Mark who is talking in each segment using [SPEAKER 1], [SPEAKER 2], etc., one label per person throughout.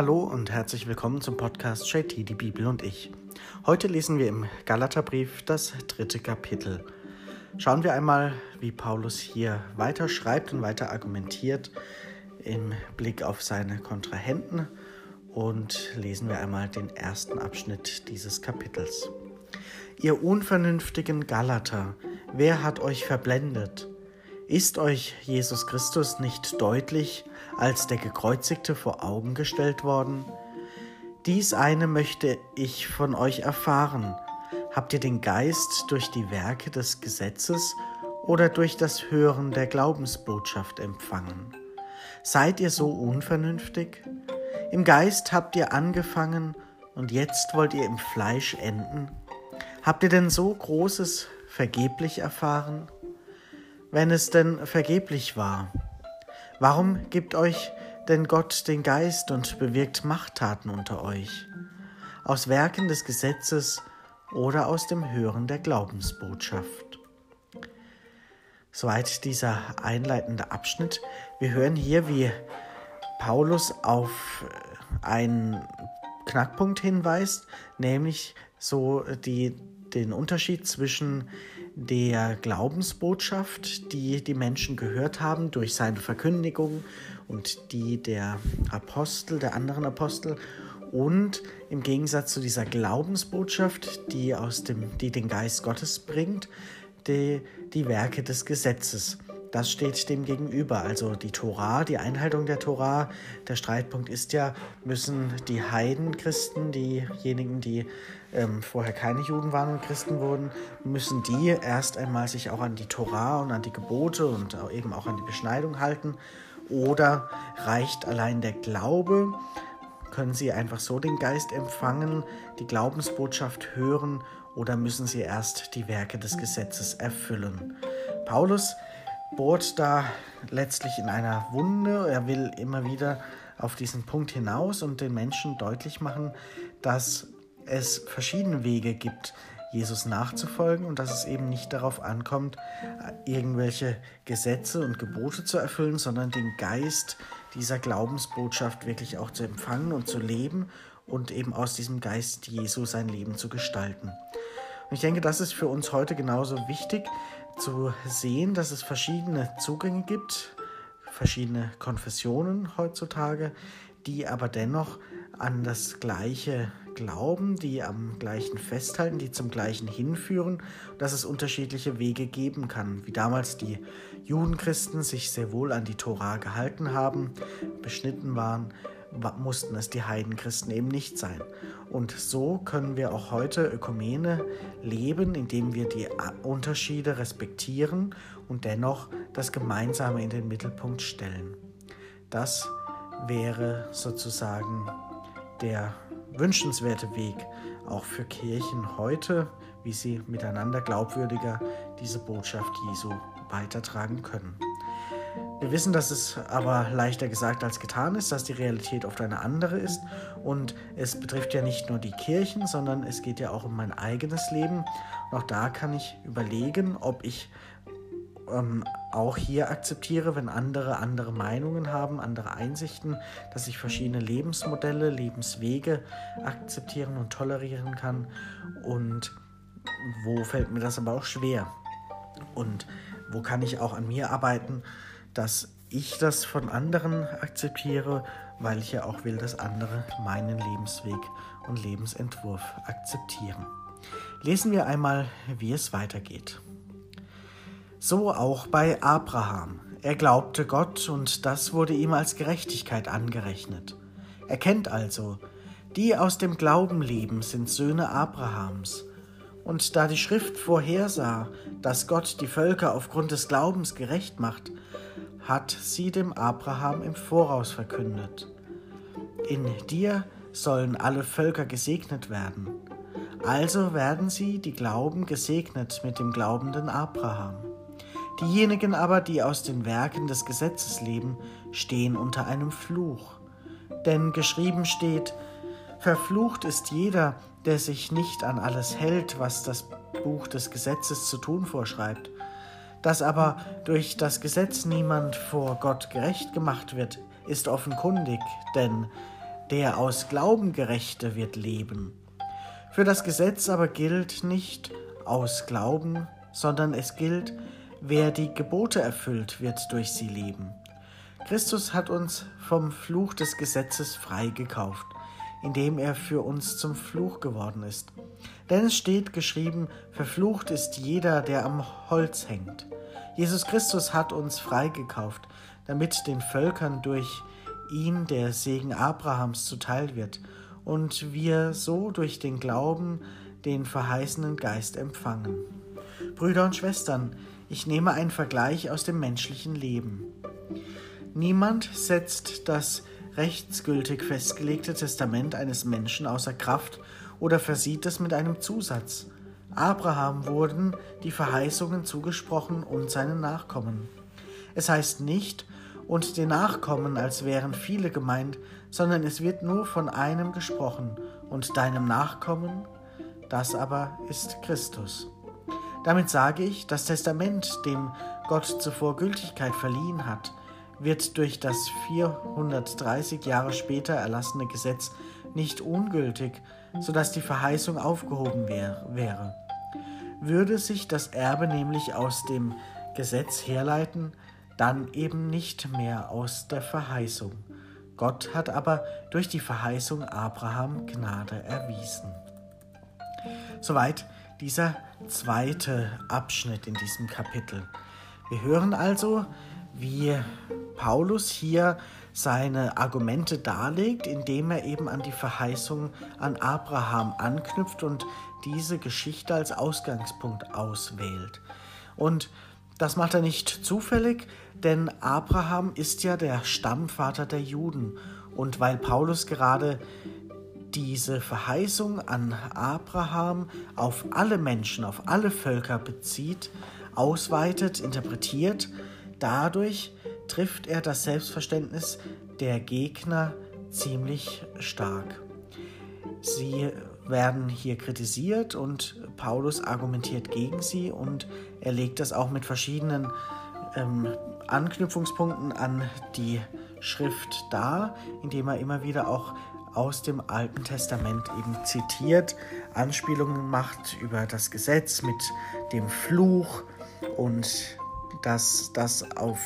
[SPEAKER 1] Hallo und herzlich willkommen zum Podcast JT, die Bibel und ich. Heute lesen wir im Galaterbrief das dritte Kapitel. Schauen wir einmal, wie Paulus hier weiter schreibt und weiter argumentiert im Blick auf seine Kontrahenten und lesen wir einmal den ersten Abschnitt dieses Kapitels. Ihr unvernünftigen Galater, wer hat euch verblendet? Ist euch Jesus Christus nicht deutlich als der Gekreuzigte vor Augen gestellt worden? Dies eine möchte ich von euch erfahren. Habt ihr den Geist durch die Werke des Gesetzes oder durch das Hören der Glaubensbotschaft empfangen? Seid ihr so unvernünftig? Im Geist habt ihr angefangen und jetzt wollt ihr im Fleisch enden? Habt ihr denn so Großes vergeblich erfahren? Wenn es denn vergeblich war? Warum gibt euch denn Gott den Geist und bewirkt Machttaten unter euch? Aus Werken des Gesetzes oder aus dem Hören der Glaubensbotschaft? Soweit dieser einleitende Abschnitt. Wir hören hier, wie Paulus auf einen Knackpunkt hinweist, nämlich so die, den Unterschied zwischen der Glaubensbotschaft, die die Menschen gehört haben durch seine Verkündigung und die der Apostel, der anderen Apostel und im Gegensatz zu dieser Glaubensbotschaft, die, aus dem, die den Geist Gottes bringt, die, die Werke des Gesetzes. Das steht dem gegenüber. Also die Tora, die Einhaltung der Tora. Der Streitpunkt ist ja, müssen die Heidenchristen, diejenigen, die ähm, vorher keine Juden waren und Christen wurden, müssen die erst einmal sich auch an die Tora und an die Gebote und eben auch an die Beschneidung halten. Oder reicht allein der Glaube? Können sie einfach so den Geist empfangen, die Glaubensbotschaft hören oder müssen sie erst die Werke des Gesetzes erfüllen? Paulus bohrt da letztlich in einer Wunde. Er will immer wieder auf diesen Punkt hinaus und den Menschen deutlich machen, dass es verschiedene Wege gibt, Jesus nachzufolgen und dass es eben nicht darauf ankommt, irgendwelche Gesetze und Gebote zu erfüllen, sondern den Geist dieser Glaubensbotschaft wirklich auch zu empfangen und zu leben und eben aus diesem Geist Jesu sein Leben zu gestalten. Und ich denke, das ist für uns heute genauso wichtig, zu sehen, dass es verschiedene Zugänge gibt, verschiedene Konfessionen heutzutage, die aber dennoch an das Gleiche glauben, die am gleichen festhalten, die zum gleichen hinführen, dass es unterschiedliche Wege geben kann, wie damals die Judenchristen sich sehr wohl an die Tora gehalten haben, beschnitten waren, mussten es die Heidenchristen eben nicht sein. Und so können wir auch heute Ökumene leben, indem wir die Unterschiede respektieren und dennoch das Gemeinsame in den Mittelpunkt stellen. Das wäre sozusagen der wünschenswerte Weg auch für Kirchen heute, wie sie miteinander glaubwürdiger diese Botschaft Jesu weitertragen können. Wir wissen, dass es aber leichter gesagt als getan ist, dass die Realität oft eine andere ist und es betrifft ja nicht nur die Kirchen, sondern es geht ja auch um mein eigenes Leben. Und auch da kann ich überlegen, ob ich ähm, auch hier akzeptiere, wenn andere andere Meinungen haben, andere Einsichten, dass ich verschiedene Lebensmodelle, Lebenswege akzeptieren und tolerieren kann. Und wo fällt mir das aber auch schwer? Und wo kann ich auch an mir arbeiten, dass ich das von anderen akzeptiere, weil ich ja auch will, dass andere meinen Lebensweg und Lebensentwurf akzeptieren. Lesen wir einmal, wie es weitergeht. So auch bei Abraham. Er glaubte Gott und das wurde ihm als Gerechtigkeit angerechnet. Er kennt also, die aus dem Glauben leben, sind Söhne Abrahams. Und da die Schrift vorhersah, dass Gott die Völker aufgrund des Glaubens gerecht macht, hat sie dem Abraham im Voraus verkündet. In dir sollen alle Völker gesegnet werden. Also werden sie, die glauben, gesegnet mit dem glaubenden Abraham. Diejenigen aber, die aus den Werken des Gesetzes leben, stehen unter einem Fluch. Denn geschrieben steht, Verflucht ist jeder, der sich nicht an alles hält, was das Buch des Gesetzes zu tun vorschreibt. Dass aber durch das Gesetz niemand vor Gott gerecht gemacht wird, ist offenkundig, denn der aus Glauben Gerechte wird leben. Für das Gesetz aber gilt nicht aus Glauben, sondern es gilt, wer die Gebote erfüllt, wird durch sie leben. Christus hat uns vom Fluch des Gesetzes freigekauft, indem er für uns zum Fluch geworden ist. Denn es steht geschrieben, verflucht ist jeder, der am Holz hängt. Jesus Christus hat uns freigekauft, damit den Völkern durch ihn der Segen Abrahams zuteil wird und wir so durch den Glauben den verheißenen Geist empfangen. Brüder und Schwestern, ich nehme einen Vergleich aus dem menschlichen Leben. Niemand setzt das rechtsgültig festgelegte Testament eines Menschen außer Kraft oder versieht es mit einem Zusatz. Abraham wurden die Verheißungen zugesprochen und seinen Nachkommen. Es heißt nicht und den Nachkommen, als wären viele gemeint, sondern es wird nur von einem gesprochen und deinem Nachkommen, das aber ist Christus. Damit sage ich, das Testament, dem Gott zuvor Gültigkeit verliehen hat, wird durch das 430 Jahre später erlassene Gesetz nicht ungültig, sodass die Verheißung aufgehoben wär, wäre. Würde sich das Erbe nämlich aus dem Gesetz herleiten, dann eben nicht mehr aus der Verheißung. Gott hat aber durch die Verheißung Abraham Gnade erwiesen. Soweit dieser zweite Abschnitt in diesem Kapitel. Wir hören also, wie Paulus hier seine Argumente darlegt, indem er eben an die Verheißung an Abraham anknüpft und diese Geschichte als Ausgangspunkt auswählt. Und das macht er nicht zufällig, denn Abraham ist ja der Stammvater der Juden. Und weil Paulus gerade diese Verheißung an Abraham auf alle Menschen, auf alle Völker bezieht, ausweitet, interpretiert. Dadurch trifft er das Selbstverständnis der Gegner ziemlich stark. Sie werden hier kritisiert und Paulus argumentiert gegen sie und er legt das auch mit verschiedenen ähm, Anknüpfungspunkten an die Schrift dar, indem er immer wieder auch aus dem Alten Testament eben zitiert, Anspielungen macht über das Gesetz mit dem Fluch und dass das auf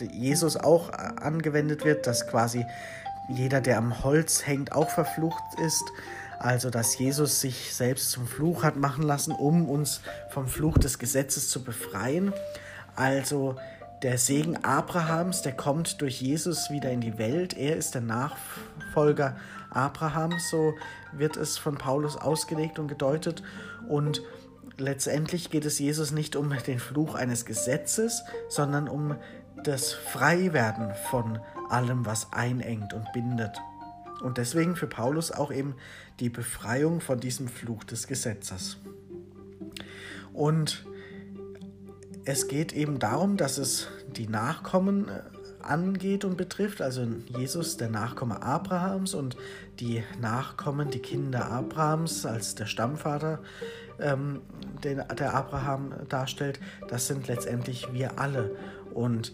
[SPEAKER 1] Jesus auch angewendet wird, dass quasi jeder, der am Holz hängt, auch verflucht ist. Also dass Jesus sich selbst zum Fluch hat machen lassen, um uns vom Fluch des Gesetzes zu befreien. Also der Segen Abrahams, der kommt durch Jesus wieder in die Welt. Er ist der Nachfolger Abrahams, so wird es von Paulus ausgelegt und gedeutet. Und letztendlich geht es Jesus nicht um den Fluch eines Gesetzes, sondern um das Freiwerden von allem, was einengt und bindet. Und deswegen für Paulus auch eben die Befreiung von diesem Fluch des Gesetzes. Und es geht eben darum, dass es die Nachkommen äh, angeht und betrifft, also Jesus, der Nachkomme Abrahams und die Nachkommen, die Kinder Abrahams als der Stammvater, ähm, den der Abraham darstellt, das sind letztendlich wir alle. Und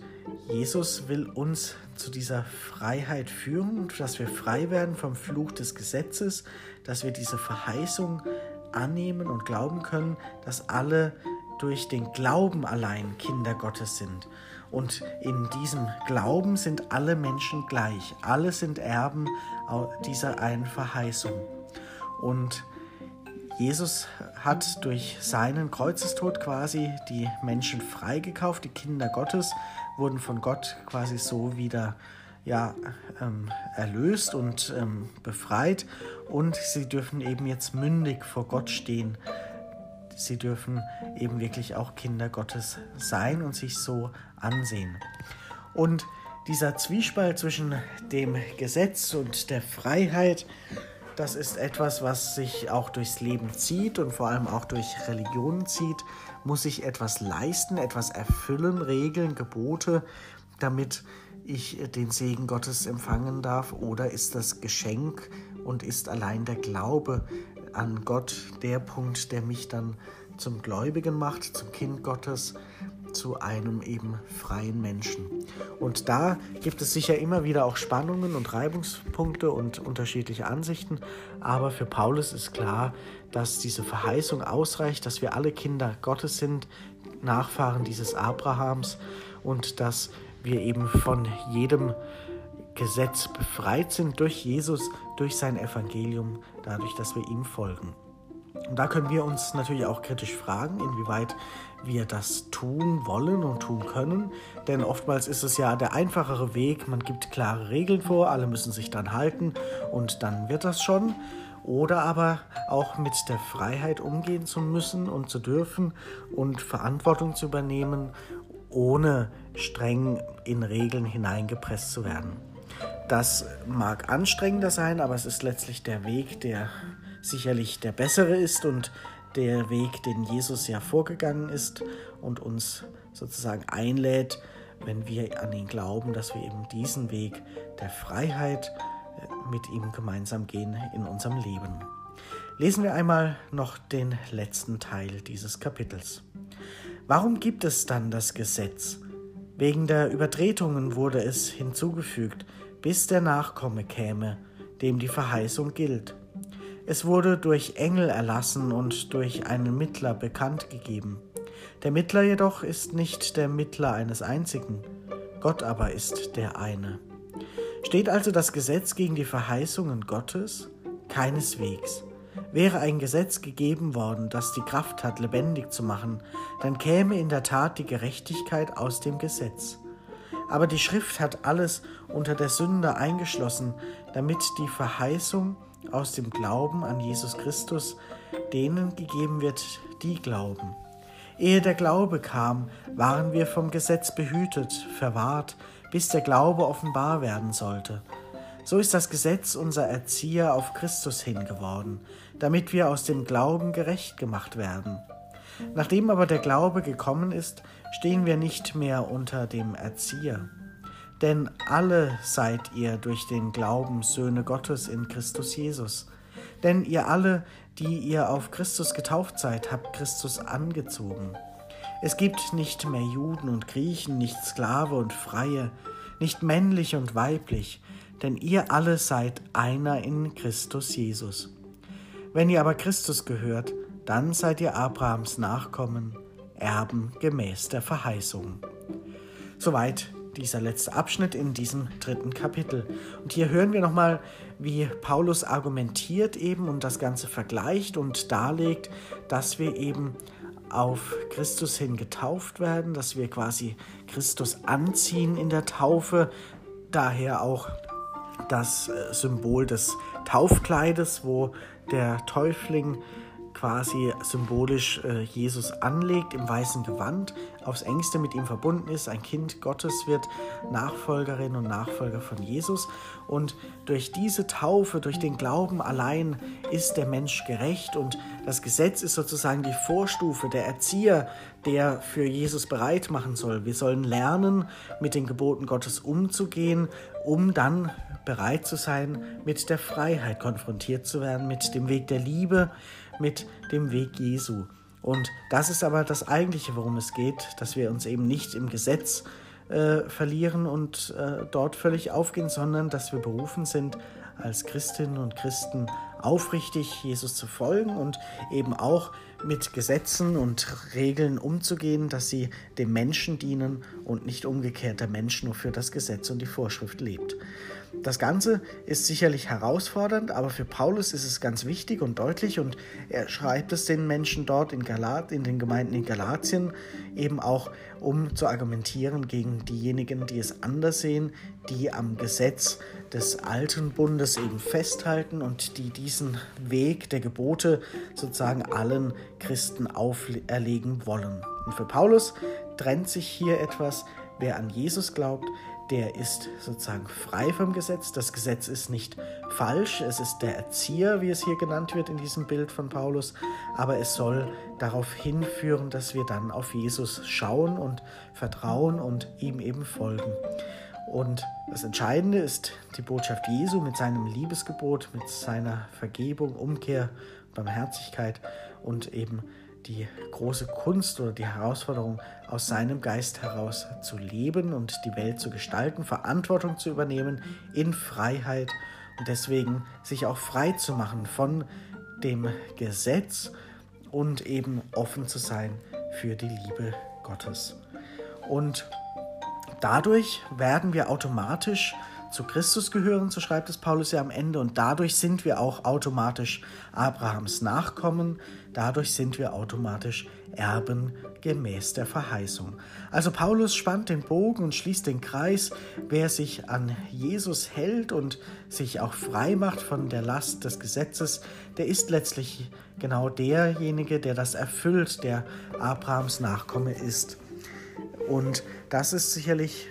[SPEAKER 1] Jesus will uns zu dieser Freiheit führen, dass wir frei werden vom Fluch des Gesetzes, dass wir diese Verheißung annehmen und glauben können, dass alle durch den Glauben allein Kinder Gottes sind. Und in diesem Glauben sind alle Menschen gleich. Alle sind Erben dieser einen Verheißung. Und Jesus hat durch seinen Kreuzestod quasi die Menschen freigekauft. Die Kinder Gottes wurden von Gott quasi so wieder ja, ähm, erlöst und ähm, befreit. Und sie dürfen eben jetzt mündig vor Gott stehen sie dürfen eben wirklich auch Kinder Gottes sein und sich so ansehen. Und dieser Zwiespalt zwischen dem Gesetz und der Freiheit, das ist etwas, was sich auch durchs Leben zieht und vor allem auch durch Religionen zieht. Muss ich etwas leisten, etwas erfüllen, Regeln, Gebote, damit ich den Segen Gottes empfangen darf? Oder ist das Geschenk und ist allein der Glaube an Gott der Punkt, der mich dann zum Gläubigen macht, zum Kind Gottes, zu einem eben freien Menschen. Und da gibt es sicher immer wieder auch Spannungen und Reibungspunkte und unterschiedliche Ansichten, aber für Paulus ist klar, dass diese Verheißung ausreicht, dass wir alle Kinder Gottes sind, Nachfahren dieses Abrahams und dass wir eben von jedem Gesetz befreit sind durch Jesus, durch sein Evangelium, dadurch, dass wir ihm folgen. Und da können wir uns natürlich auch kritisch fragen, inwieweit wir das tun wollen und tun können. Denn oftmals ist es ja der einfachere Weg, man gibt klare Regeln vor, alle müssen sich dann halten und dann wird das schon. Oder aber auch mit der Freiheit umgehen zu müssen und zu dürfen und Verantwortung zu übernehmen, ohne streng in Regeln hineingepresst zu werden. Das mag anstrengender sein, aber es ist letztlich der Weg, der sicherlich der bessere ist und der Weg, den Jesus ja vorgegangen ist und uns sozusagen einlädt, wenn wir an ihn glauben, dass wir eben diesen Weg der Freiheit äh, mit ihm gemeinsam gehen in unserem Leben. Lesen wir einmal noch den letzten Teil dieses Kapitels. Warum gibt es dann das Gesetz? Wegen der Übertretungen wurde es hinzugefügt, bis der Nachkomme käme, dem die Verheißung gilt. Es wurde durch Engel erlassen und durch einen Mittler bekannt gegeben. Der Mittler jedoch ist nicht der Mittler eines einzigen, Gott aber ist der eine. Steht also das Gesetz gegen die Verheißungen Gottes? Keineswegs. Wäre ein Gesetz gegeben worden, das die Kraft hat, lebendig zu machen, dann käme in der Tat die Gerechtigkeit aus dem Gesetz. Aber die Schrift hat alles unter der Sünde eingeschlossen, damit die Verheißung aus dem Glauben an Jesus Christus denen gegeben wird, die glauben. Ehe der Glaube kam, waren wir vom Gesetz behütet, verwahrt, bis der Glaube offenbar werden sollte. So ist das Gesetz unser Erzieher auf Christus hingeworden, damit wir aus dem Glauben gerecht gemacht werden. Nachdem aber der Glaube gekommen ist, stehen wir nicht mehr unter dem Erzieher. Denn alle seid ihr durch den Glauben Söhne Gottes in Christus Jesus. Denn ihr alle, die ihr auf Christus getauft seid, habt Christus angezogen. Es gibt nicht mehr Juden und Griechen, nicht Sklave und Freie, nicht männlich und weiblich, denn ihr alle seid einer in Christus Jesus. Wenn ihr aber Christus gehört, dann seid ihr Abrahams Nachkommen, Erben gemäß der Verheißung. Soweit dieser letzte Abschnitt in diesem dritten Kapitel. Und hier hören wir nochmal, wie Paulus argumentiert eben und das Ganze vergleicht und darlegt, dass wir eben auf Christus hin getauft werden, dass wir quasi Christus anziehen in der Taufe, daher auch das äh, Symbol des Taufkleides, wo der Täufling quasi symbolisch äh, Jesus anlegt im weißen Gewand, aufs engste mit ihm verbunden ist, ein Kind Gottes wird, Nachfolgerin und Nachfolger von Jesus. Und durch diese Taufe, durch den Glauben allein ist der Mensch gerecht und das Gesetz ist sozusagen die Vorstufe, der Erzieher, der für Jesus bereit machen soll. Wir sollen lernen, mit den Geboten Gottes umzugehen, um dann bereit zu sein, mit der Freiheit konfrontiert zu werden, mit dem Weg der Liebe, mit dem Weg Jesu. Und das ist aber das Eigentliche, worum es geht, dass wir uns eben nicht im Gesetz äh, verlieren und äh, dort völlig aufgehen, sondern dass wir berufen sind, als Christinnen und Christen aufrichtig Jesus zu folgen und eben auch mit Gesetzen und Regeln umzugehen, dass sie dem Menschen dienen und nicht umgekehrt der Mensch nur für das Gesetz und die Vorschrift lebt. Das Ganze ist sicherlich herausfordernd, aber für Paulus ist es ganz wichtig und deutlich und er schreibt es den Menschen dort in Galat, in den Gemeinden in Galatien eben auch, um zu argumentieren gegen diejenigen, die es anders sehen, die am Gesetz des alten Bundes eben festhalten und die diesen Weg der Gebote sozusagen allen Christen auferlegen wollen. Und für Paulus trennt sich hier etwas, wer an Jesus glaubt, der ist sozusagen frei vom Gesetz. Das Gesetz ist nicht falsch, es ist der Erzieher, wie es hier genannt wird in diesem Bild von Paulus, aber es soll darauf hinführen, dass wir dann auf Jesus schauen und vertrauen und ihm eben folgen. Und das Entscheidende ist die Botschaft Jesu mit seinem Liebesgebot, mit seiner Vergebung, Umkehr, Barmherzigkeit und eben die große Kunst oder die Herausforderung, aus seinem Geist heraus zu leben und die Welt zu gestalten, Verantwortung zu übernehmen in Freiheit und deswegen sich auch frei zu machen von dem Gesetz und eben offen zu sein für die Liebe Gottes. Und dadurch werden wir automatisch zu Christus gehören, so schreibt es Paulus ja am Ende, und dadurch sind wir auch automatisch Abrahams Nachkommen, dadurch sind wir automatisch Erben gemäß der Verheißung. Also Paulus spannt den Bogen und schließt den Kreis, wer sich an Jesus hält und sich auch frei macht von der Last des Gesetzes, der ist letztlich genau derjenige, der das erfüllt, der Abrahams Nachkomme ist. Und das ist sicherlich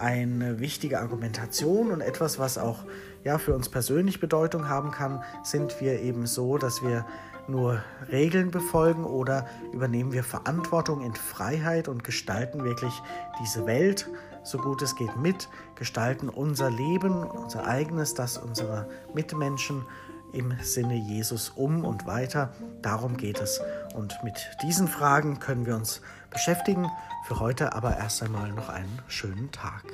[SPEAKER 1] eine wichtige Argumentation und etwas, was auch ja, für uns persönlich Bedeutung haben kann, sind wir eben so, dass wir nur Regeln befolgen oder übernehmen wir Verantwortung in Freiheit und gestalten wirklich diese Welt so gut es geht mit, gestalten unser Leben, unser eigenes, das unserer Mitmenschen im Sinne Jesus um und weiter. Darum geht es. Und mit diesen Fragen können wir uns beschäftigen. Für heute aber erst einmal noch einen schönen Tag.